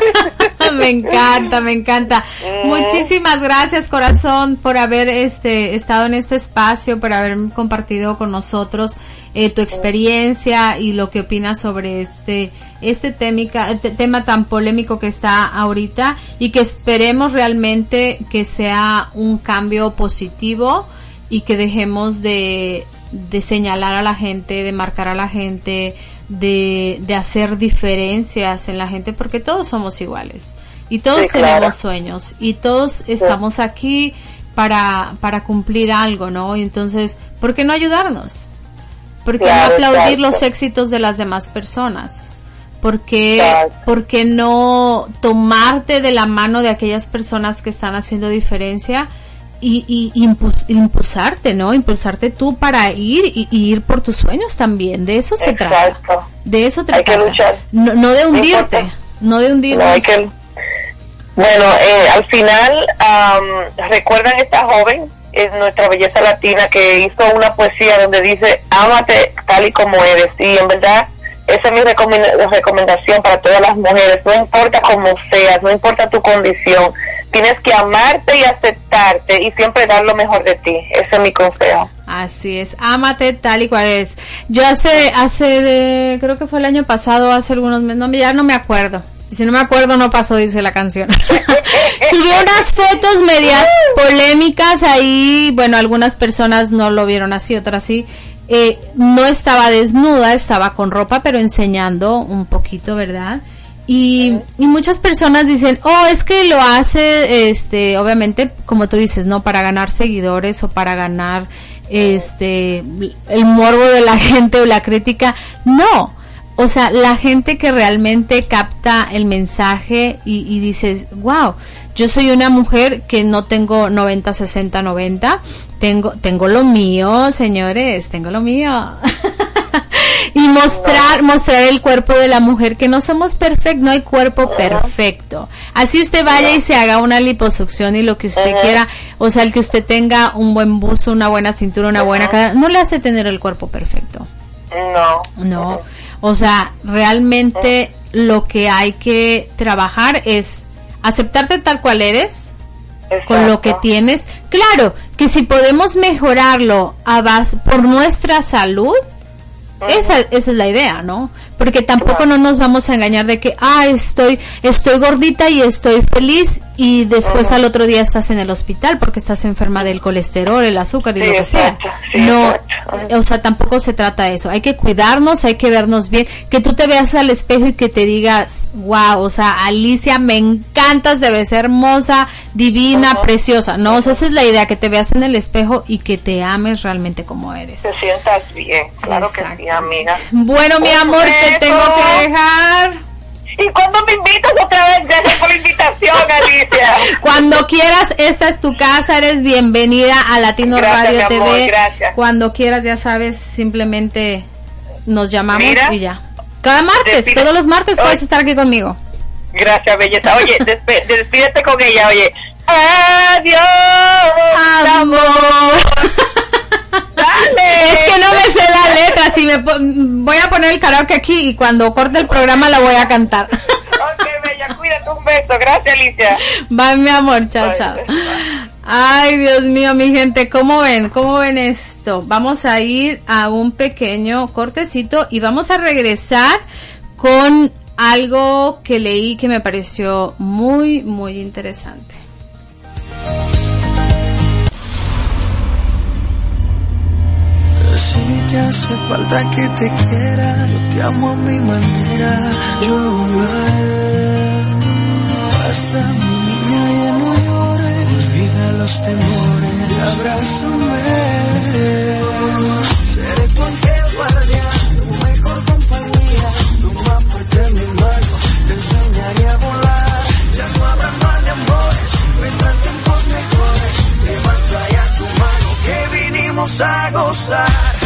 (laughs) me encanta, me encanta. Mm. Muchísimas gracias, corazón, por haber este estado en este espacio, por haber compartido con nosotros eh, tu experiencia y lo que opinas sobre este este este tema tan polémico que está ahorita y que esperemos realmente que sea un cambio positivo y que dejemos de, de señalar a la gente, de marcar a la gente, de, de hacer diferencias en la gente, porque todos somos iguales y todos Sí, claro. tenemos sueños y todos estamos aquí para, para cumplir algo, ¿no? Y entonces, ¿por qué no ayudarnos? ¿Por qué Claro, no aplaudir los éxitos de las demás personas? ¿Por qué, por qué no tomarte de la mano de aquellas personas que están haciendo diferencia y, y impu- impulsarte, ¿no? Impulsarte tú para ir y, y ir por tus sueños también. De eso se trata. Exacto. De eso se Hay que trata. luchar. No, no de hundirte. No de hundirte. No hay que... Bueno, eh, al final, am, ¿recuerdan esta joven? Es nuestra belleza latina que hizo una poesía donde dice, ámate tal y como eres. Y en verdad, esa es mi recomenda- recomendación para todas las mujeres. No importa cómo seas, no importa tu condición. Tienes que amarte y aceptarte y siempre dar lo mejor de ti. Ese es mi consejo. Así es, ámate tal y cual es. Yo hace, hace, de- creo que fue el año pasado, hace algunos meses, no, ya no me acuerdo. Y si no me acuerdo, no pasó, dice la canción. (laughs) Subió unas fotos medias (laughs) polémicas ahí, bueno, algunas personas no lo vieron así, otras sí. Eh, no estaba desnuda, estaba con ropa, pero enseñando un poquito, ¿verdad? Y, y muchas personas dicen, oh, es que lo hace, este, obviamente, como tú dices, ¿no? Para ganar seguidores o para ganar, este, el morbo de la (laughs) gente o la crítica. No. O sea, la gente que realmente capta el mensaje y, y dices, wow, yo soy una mujer que no tengo 90, 60, 90, tengo, tengo lo mío, señores, tengo lo mío. (laughs) y mostrar, mostrar el cuerpo de la mujer, que no somos perfectos, no hay cuerpo perfecto. Así usted vaya y se haga una liposucción y lo que usted quiera, o sea, el que usted tenga un buen busto, una buena cintura, una buena cadera, no le hace tener el cuerpo perfecto. No. No, o sea, realmente lo que hay que trabajar es aceptarte tal cual eres, con lo que tienes. Claro, que si podemos mejorarlo a base, por nuestra salud, esa, esa es la idea, ¿no? Porque tampoco no nos vamos a engañar de que, ah, estoy, estoy gordita y estoy feliz y después al otro día estás en el hospital porque estás enferma del colesterol, el azúcar y Sí, lo que sea. sí, no, exacto. o sea, tampoco se trata de eso. Hay que cuidarnos, hay que vernos bien, que tú te veas al espejo y que te digas, wow, o sea, Alicia, me encantas, debes ser hermosa, divina, preciosa. No, o sea, esa es la idea, que te veas en el espejo y que te ames realmente como eres. Te sientas bien, claro Exacto. que sí, amiga. Bueno, mi amor, te tengo que dejar. ¿Y cuándo me invitas otra vez? Gracias por la invitación, (laughs) Alicia. Cuando quieras, esta es tu casa, eres bienvenida a Latino Gracias, Radio amor, TV. gracias. Cuando quieras, ya sabes, simplemente nos llamamos Mira. y ya. Cada martes, Despide- todos los martes Oye. puedes estar aquí conmigo. Gracias, belleza. Oye, despe- (laughs) despídete con ella, oye. Adiós, Amor. Dale. Es que no me sé la letra, si me voy a poner el karaoke aquí y cuando corte el programa la voy a cantar. Ok, bella, cuídate, un beso. Gracias, Alicia. Bye, mi amor, chao, Bye. chao. Ay, Dios mío, mi gente, ¿cómo ven? ¿Cómo ven esto? Vamos a ir a un pequeño cortecito y vamos a regresar con algo que leí que me pareció muy, muy interesante. Te hace falta que te quiera, yo te amo a mi manera. Yo haré hasta mi niña ya no llores. Olvida los temores, abrázame. Seré tu ángel guardián, tu mejor compañía. Tu más fuerte mi mano, te enseñaré a volar. Ya no habrá mal de amores, vendrán tiempos mejores. Levanta ya tu mano, que vinimos a gozar.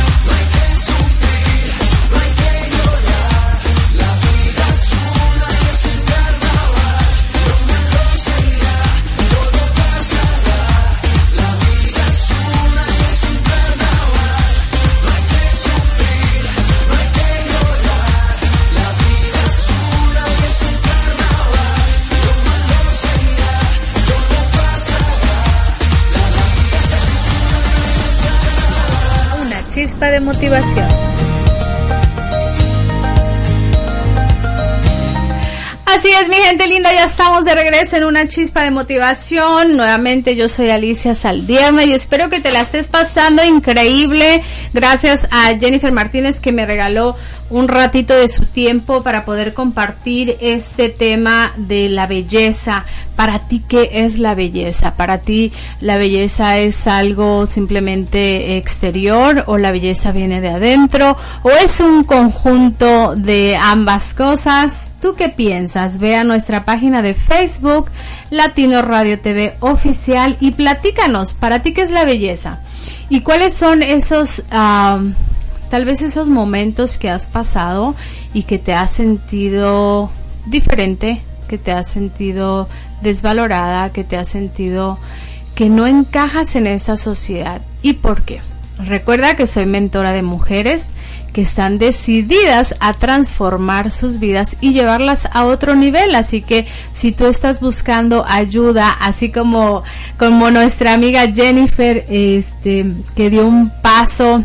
Chispa de motivación. Así es, mi gente linda, ya estamos de regreso en una chispa de motivación. Nuevamente yo soy Alicia Saldierna y espero que te la estés pasando increíble. Gracias a Jennifer Martínez que me regaló un ratito de su tiempo para poder compartir este tema de la belleza. Para ti, ¿qué es la belleza? Para ti, la belleza es algo simplemente exterior o la belleza viene de adentro o es un conjunto de ambas cosas. ¿Tú qué piensas? Ve a nuestra página de Facebook, Latino Radio TV Oficial y platícanos, ¿para ti qué es la belleza? ¿Y cuáles son esos... ah, tal vez esos momentos que has pasado y que te has sentido diferente, que te has sentido desvalorada, que te has sentido que no encajas en esa sociedad. ¿Y por qué? Recuerda que soy mentora de mujeres que están decididas a transformar sus vidas y llevarlas a otro nivel. Así que si tú estás buscando ayuda, así como, como nuestra amiga Jennifer, este, que dio un paso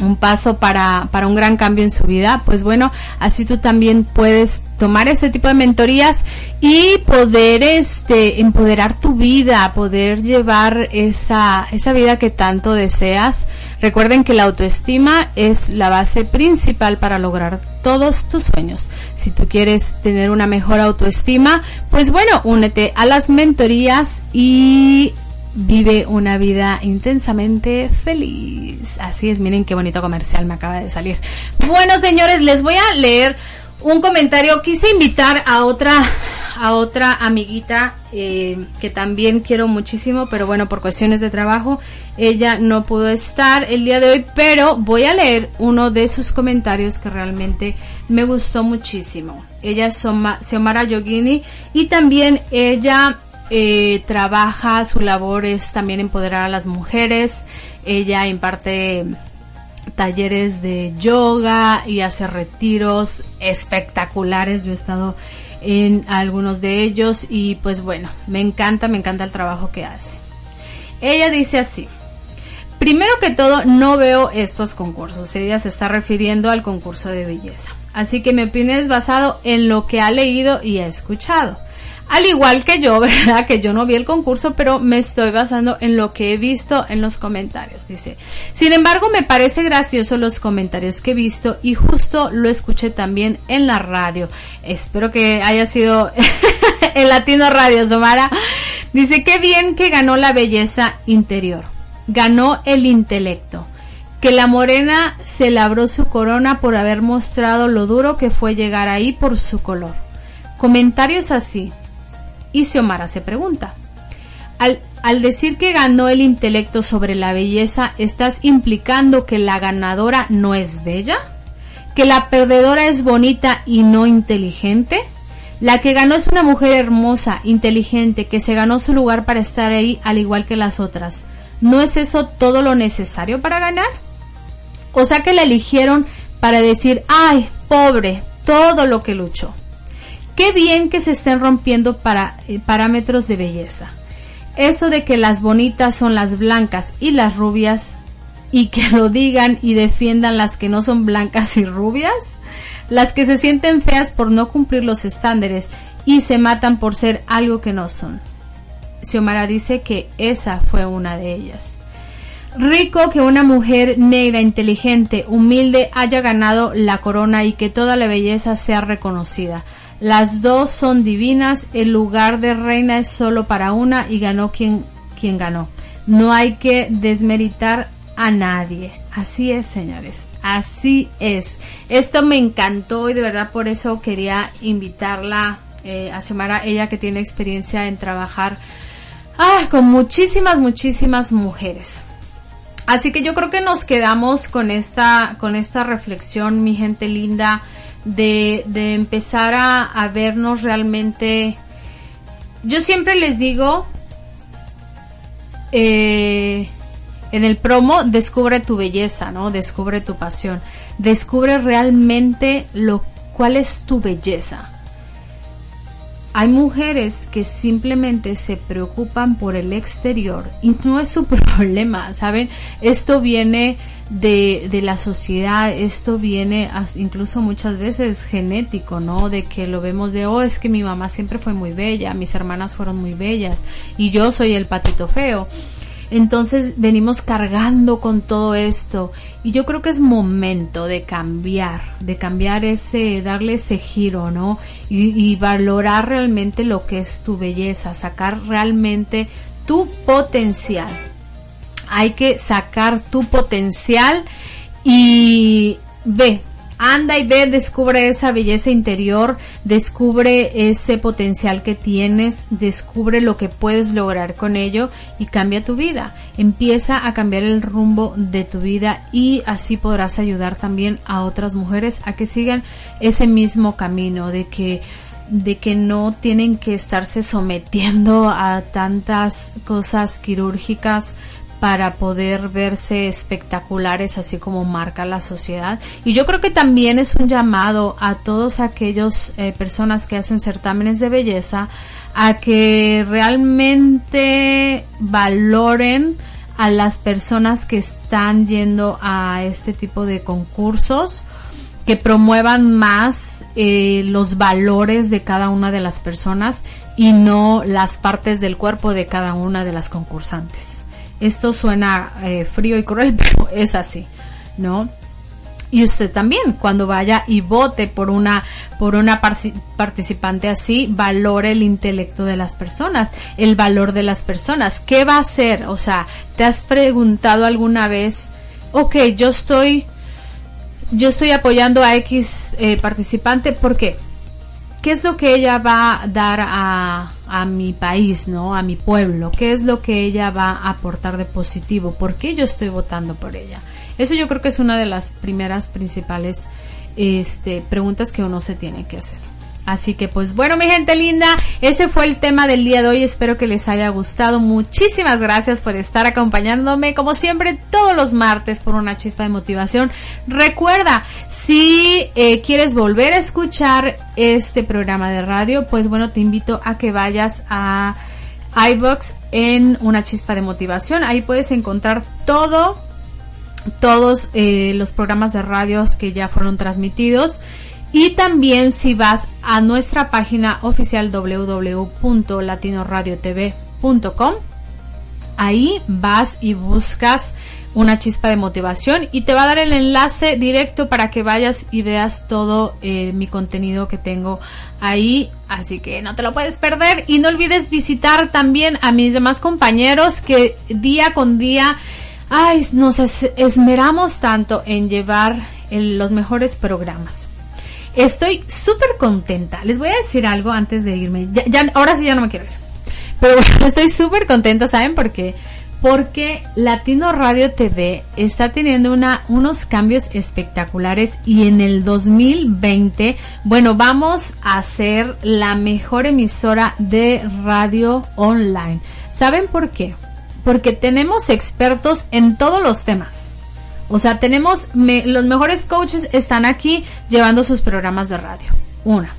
un paso para, para un gran cambio en su vida, pues bueno, así tú también puedes tomar ese tipo de mentorías y poder este empoderar tu vida, poder llevar esa, esa vida que tanto deseas. Recuerden que la autoestima es la base principal para lograr todos tus sueños. Si tú quieres tener una mejor autoestima, pues bueno, únete a las mentorías y vive una vida intensamente feliz. Así es, miren qué bonito comercial me acaba de salir. Bueno, señores, les voy a leer un comentario. Quise invitar a otra a otra amiguita eh, que también quiero muchísimo, pero bueno, por cuestiones de trabajo, ella no pudo estar el día de hoy, pero voy a leer uno de sus comentarios que realmente me gustó muchísimo. Ella es Soma- Xiomara Yogini y también ella eh, trabaja, su labor es también empoderar a las mujeres. Ella imparte talleres de yoga y hace retiros espectaculares. Yo he estado en algunos de ellos y pues bueno, me encanta, me encanta el trabajo que hace. Ella dice así. Primero que todo, no veo estos concursos. Ella se está refiriendo al concurso de belleza. Así que mi opinión es basado en lo que ha leído y ha escuchado. Al igual que yo, (laughs) ¿verdad? Que yo no vi el concurso, pero me estoy basando en lo que he visto en los comentarios. Dice, sin embargo, me parece gracioso los comentarios que he visto y justo lo escuché también en la radio. Espero que haya sido (laughs) en Latino Radio, Somara. Dice, qué bien que ganó la belleza interior. Ganó el intelecto que la morena se labró su corona por haber mostrado lo duro que fue llegar ahí por su color. Comentarios así, y Xiomara se pregunta, al, al, decir que ganó el intelecto sobre la belleza, ¿estás implicando que la ganadora no es bella? ¿Que la perdedora es bonita y no inteligente? La que ganó es una mujer hermosa, inteligente, que se ganó su lugar para estar ahí al igual que las otras. ¿No es eso todo lo necesario para ganar? O sea que la eligieron para decir, ay, pobre, todo lo que luchó. Qué bien que se estén rompiendo para, eh, parámetros de belleza. Eso de que las bonitas son las blancas y las rubias y que (laughs) lo digan y defiendan las que no son blancas y rubias, las que se sienten feas por no cumplir los estándares y se matan por ser algo que no son. Xiomara dice que esa fue una de ellas. Rico que una mujer negra, inteligente, humilde haya ganado la corona y que toda la belleza sea reconocida. Las dos son divinas, el lugar de reina es solo para una y ganó quien, quien ganó. No hay que desmeritar a nadie. Así es, señores. Así es. Esto me encantó y de verdad por eso quería invitarla eh, a ella que tiene experiencia en trabajar ah, con muchísimas, muchísimas mujeres. Así que yo creo que nos quedamos con esta, con esta reflexión, mi gente linda de, de empezar a, vernos realmente. Yo siempre les digo eh, en el promo, descubre tu belleza, ¿no? Descubre tu pasión. Descubre realmente lo cuál es tu belleza. Hay mujeres que simplemente se preocupan por el exterior y no es su (laughs) problema, ¿saben? Esto viene de, de la sociedad, esto viene incluso muchas veces genético, ¿no? De que lo vemos de, oh, es que mi mamá siempre fue muy bella, mis hermanas fueron muy bellas y yo soy el patito feo. Entonces venimos cargando con todo esto y yo creo que es momento de cambiar, de cambiar ese, darle ese giro, ¿no? Y, valorar realmente lo que es tu belleza, sacar realmente tu potencial. Hay que sacar tu potencial y ve, anda y ve, descubre esa belleza interior, descubre ese potencial que tienes, descubre lo que puedes lograr con ello y cambia tu vida. Empieza a cambiar el rumbo de tu vida y así podrás ayudar también a otras mujeres a que sigan ese mismo camino de que de que no tienen que estarse sometiendo a tantas cosas quirúrgicas para poder verse espectaculares así como marca la sociedad. Y yo creo que también es un llamado a todos aquellos eh, personas que hacen certámenes de belleza a que realmente valoren a las personas que están yendo a este tipo de concursos que promuevan más eh, los valores de cada una de las personas y no las partes del cuerpo de cada una de las concursantes. Esto suena eh, frío y cruel, (laughs) pero es así, ¿no? Y usted también, cuando vaya y vote por una, por una participante así, valore el intelecto de las personas, el valor de las personas. ¿Qué va a hacer? O sea, ¿te has preguntado alguna vez, ok, yo estoy, yo estoy apoyando a X eh, participante, ¿por qué? ¿Qué es lo que ella va a dar a, a mi país, ¿no? A mi pueblo. ¿Qué es lo que ella va a aportar de positivo? ¿Por qué yo estoy votando por ella? Eso yo creo que es una de las primeras principales este, preguntas que uno se tiene que hacer. Así que pues bueno mi gente linda, ese fue el tema del día de hoy, espero que les haya gustado, muchísimas gracias por estar acompañándome como siempre todos los martes por una chispa de motivación. Recuerda, si eh, quieres volver a escuchar este programa de radio, pues bueno te invito a que vayas a iBox en Una Chispa de Motivación. Ahí puedes encontrar todo, todos eh, los programas de radios que ya fueron transmitidos. Y también si vas a nuestra página oficial www.latinoradiotv.com, ahí vas y buscas una chispa de motivación y te va a dar el enlace directo para que vayas y veas todo eh, mi contenido que tengo ahí. Así que no te lo puedes perder y no olvides visitar también a mis demás compañeros que día con día, ay, nos esmeramos tanto en llevar los mejores programas. Estoy súper contenta. Les voy a decir algo antes de irme. Ya, ahora sí ya no me quiero ir. Pero (laughs) estoy súper contenta, ¿saben? Porque porque Latino Radio TV está teniendo una, unos cambios espectaculares y en el 2020, bueno, vamos a ser la mejor emisora de radio online. ¿Saben por qué? Porque tenemos expertos en todos los temas. O sea, tenemos los mejores coaches están aquí llevando sus programas de radio. Una.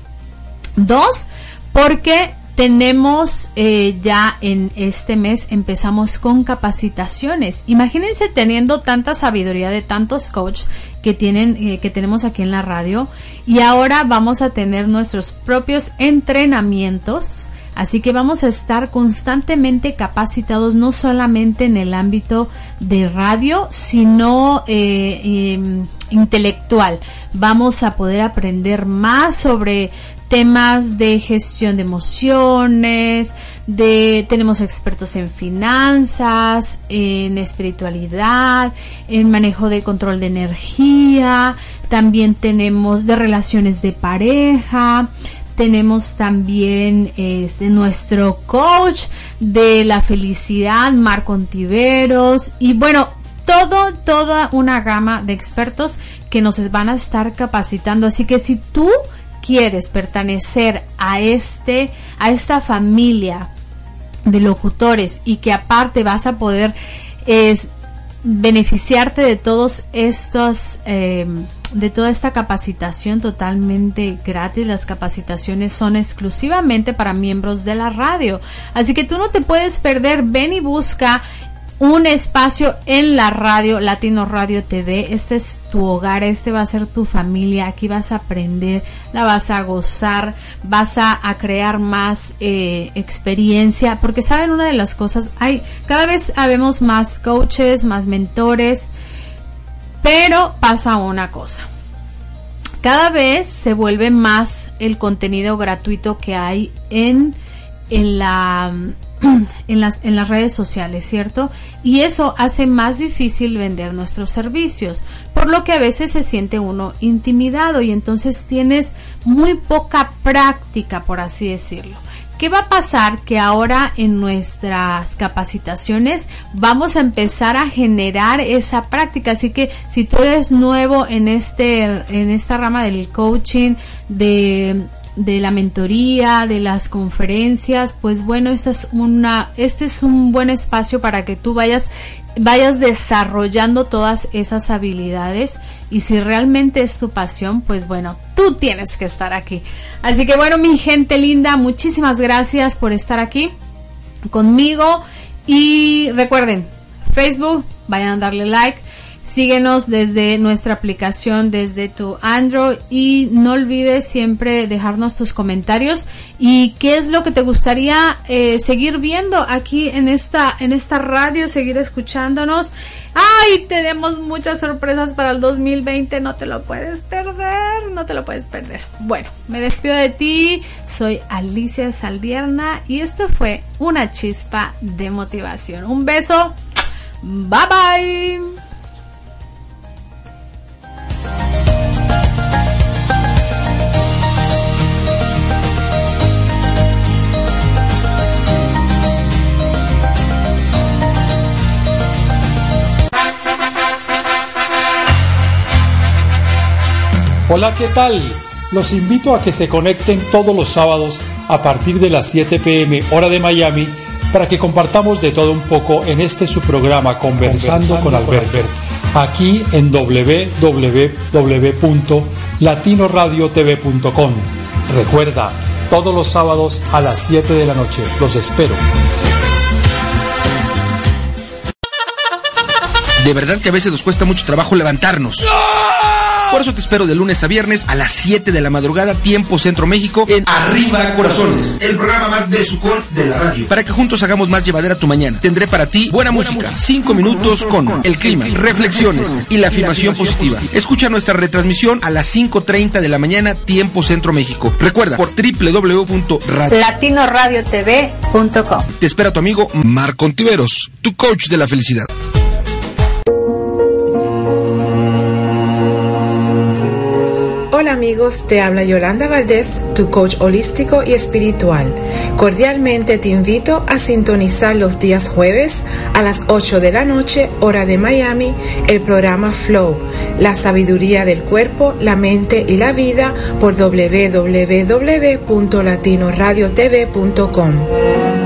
Dos, porque tenemos eh, ya en este mes empezamos con capacitaciones. Imagínense teniendo tanta sabiduría de tantos coaches que tienen eh, que tenemos aquí en la radio y ahora vamos a tener nuestros propios entrenamientos. Así que vamos a estar constantemente capacitados no solamente en el ámbito de radio, sino eh, em, intelectual. Vamos a poder aprender más sobre temas de gestión de emociones, de tenemos expertos en finanzas, en espiritualidad, en manejo de control de energía, también tenemos de relaciones de pareja, tenemos también este, nuestro coach de la felicidad, Marco Ontiveros, y bueno, todo, toda una gama de expertos que nos van a estar capacitando. Así que si tú quieres pertenecer a este, a esta familia de locutores y que aparte vas a poder es, beneficiarte de todos estos em, de toda esta capacitación totalmente gratis. Las capacitaciones son exclusivamente para miembros de la radio. Así que tú no te puedes perder. Ven y busca un espacio en la radio, Latino Radio TV. Este es tu hogar, este va a ser tu familia. Aquí vas a aprender, la vas a gozar, vas a, crear más eh, experiencia. Porque saben una de las cosas, hay cada vez habemos más coaches, más mentores, pero pasa una cosa. Cada vez se vuelve más el contenido gratuito que hay en, en la (clears throat) en las, en las redes sociales, ¿cierto? Y eso hace más difícil vender nuestros servicios, por lo que a veces se siente uno intimidado y entonces tienes muy poca práctica, por así decirlo. ¿Qué va a pasar? Que ahora en nuestras capacitaciones vamos a empezar a generar esa práctica. Así que si tú eres nuevo en este, en esta rama del coaching, de de la mentoría, de las conferencias, pues bueno, esta es una, este es un buen espacio para que tú vayas, vayas desarrollando todas esas habilidades y si realmente es tu pasión, pues bueno, tú tienes que estar aquí. Así que bueno, mi gente linda, muchísimas gracias por estar aquí conmigo y recuerden, Facebook, vayan a darle like Síguenos desde nuestra aplicación, desde tu Android y no olvides siempre dejarnos tus comentarios y qué es lo que te gustaría eh, seguir viendo aquí en esta, en esta radio, seguir escuchándonos. ¡Ay! Tenemos muchas sorpresas para el 2020, no te lo puedes perder, no te lo puedes perder. Bueno, me despido de ti, soy Alicia Saldierna y esto fue una chispa de motivación. Un beso, bye bye. Hola, ¿qué tal? Los invito a que se conecten todos los sábados a partir de las 7 pm hora de Miami para que compartamos de todo un poco en este su programa Conversando, con Alberto, aquí en www.latinoradiotv.com. Recuerda, todos los sábados a las 7 de la noche. Los espero. De verdad que a veces nos cuesta mucho trabajo levantarnos. Por eso te espero de lunes a viernes a las 7 de la madrugada, tiempo Centro México, en Arriba Corazones, el programa más besucón de la radio. Para que juntos hagamos más llevadera tu mañana. Tendré para ti buena, música, 5 minutos con el clima, reflexiones y la afirmación positiva. Escucha nuestra retransmisión a las 5.30 de la mañana, tiempo Centro México. Recuerda, por www.latinoradiotv.com. Te espera tu amigo Marco Ontiveros, tu coach de la felicidad. Amigos, te habla Yolanda Valdés, tu coach holístico y espiritual. Cordialmente te invito a sintonizar los días jueves a las 8 de la noche, hora de Miami, el programa Flow, la sabiduría del cuerpo, la mente y la vida por www.latinoradiotv.com.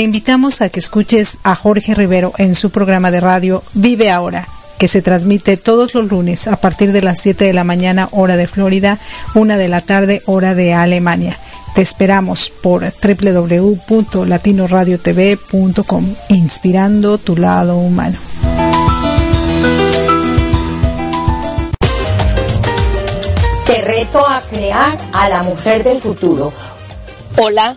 Te invitamos a que escuches a Jorge Rivero en su programa de radio Vive Ahora, que se transmite todos los lunes a partir de las 7 de la mañana hora de Florida, 1 de la tarde hora de Alemania. Te esperamos por www.latinoradiotv.com, inspirando tu lado humano. Te reto a crear a la mujer del futuro. Hola,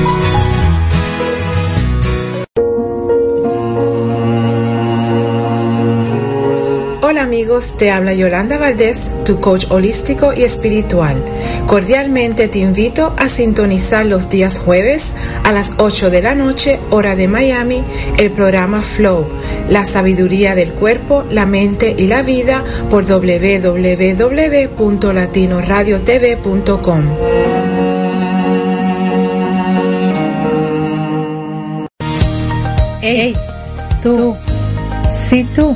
Amigos, te habla Yolanda Valdés, tu coach holístico y espiritual. Cordialmente te invito a sintonizar los días jueves a las 8 de la noche, hora de Miami, el programa Flow, la sabiduría del cuerpo, la mente y la vida por www.latinoradiotv.com. Hey, tú, tú,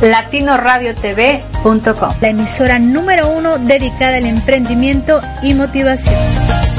latinoradiotv.com, la emisora número uno dedicada al emprendimiento y motivación.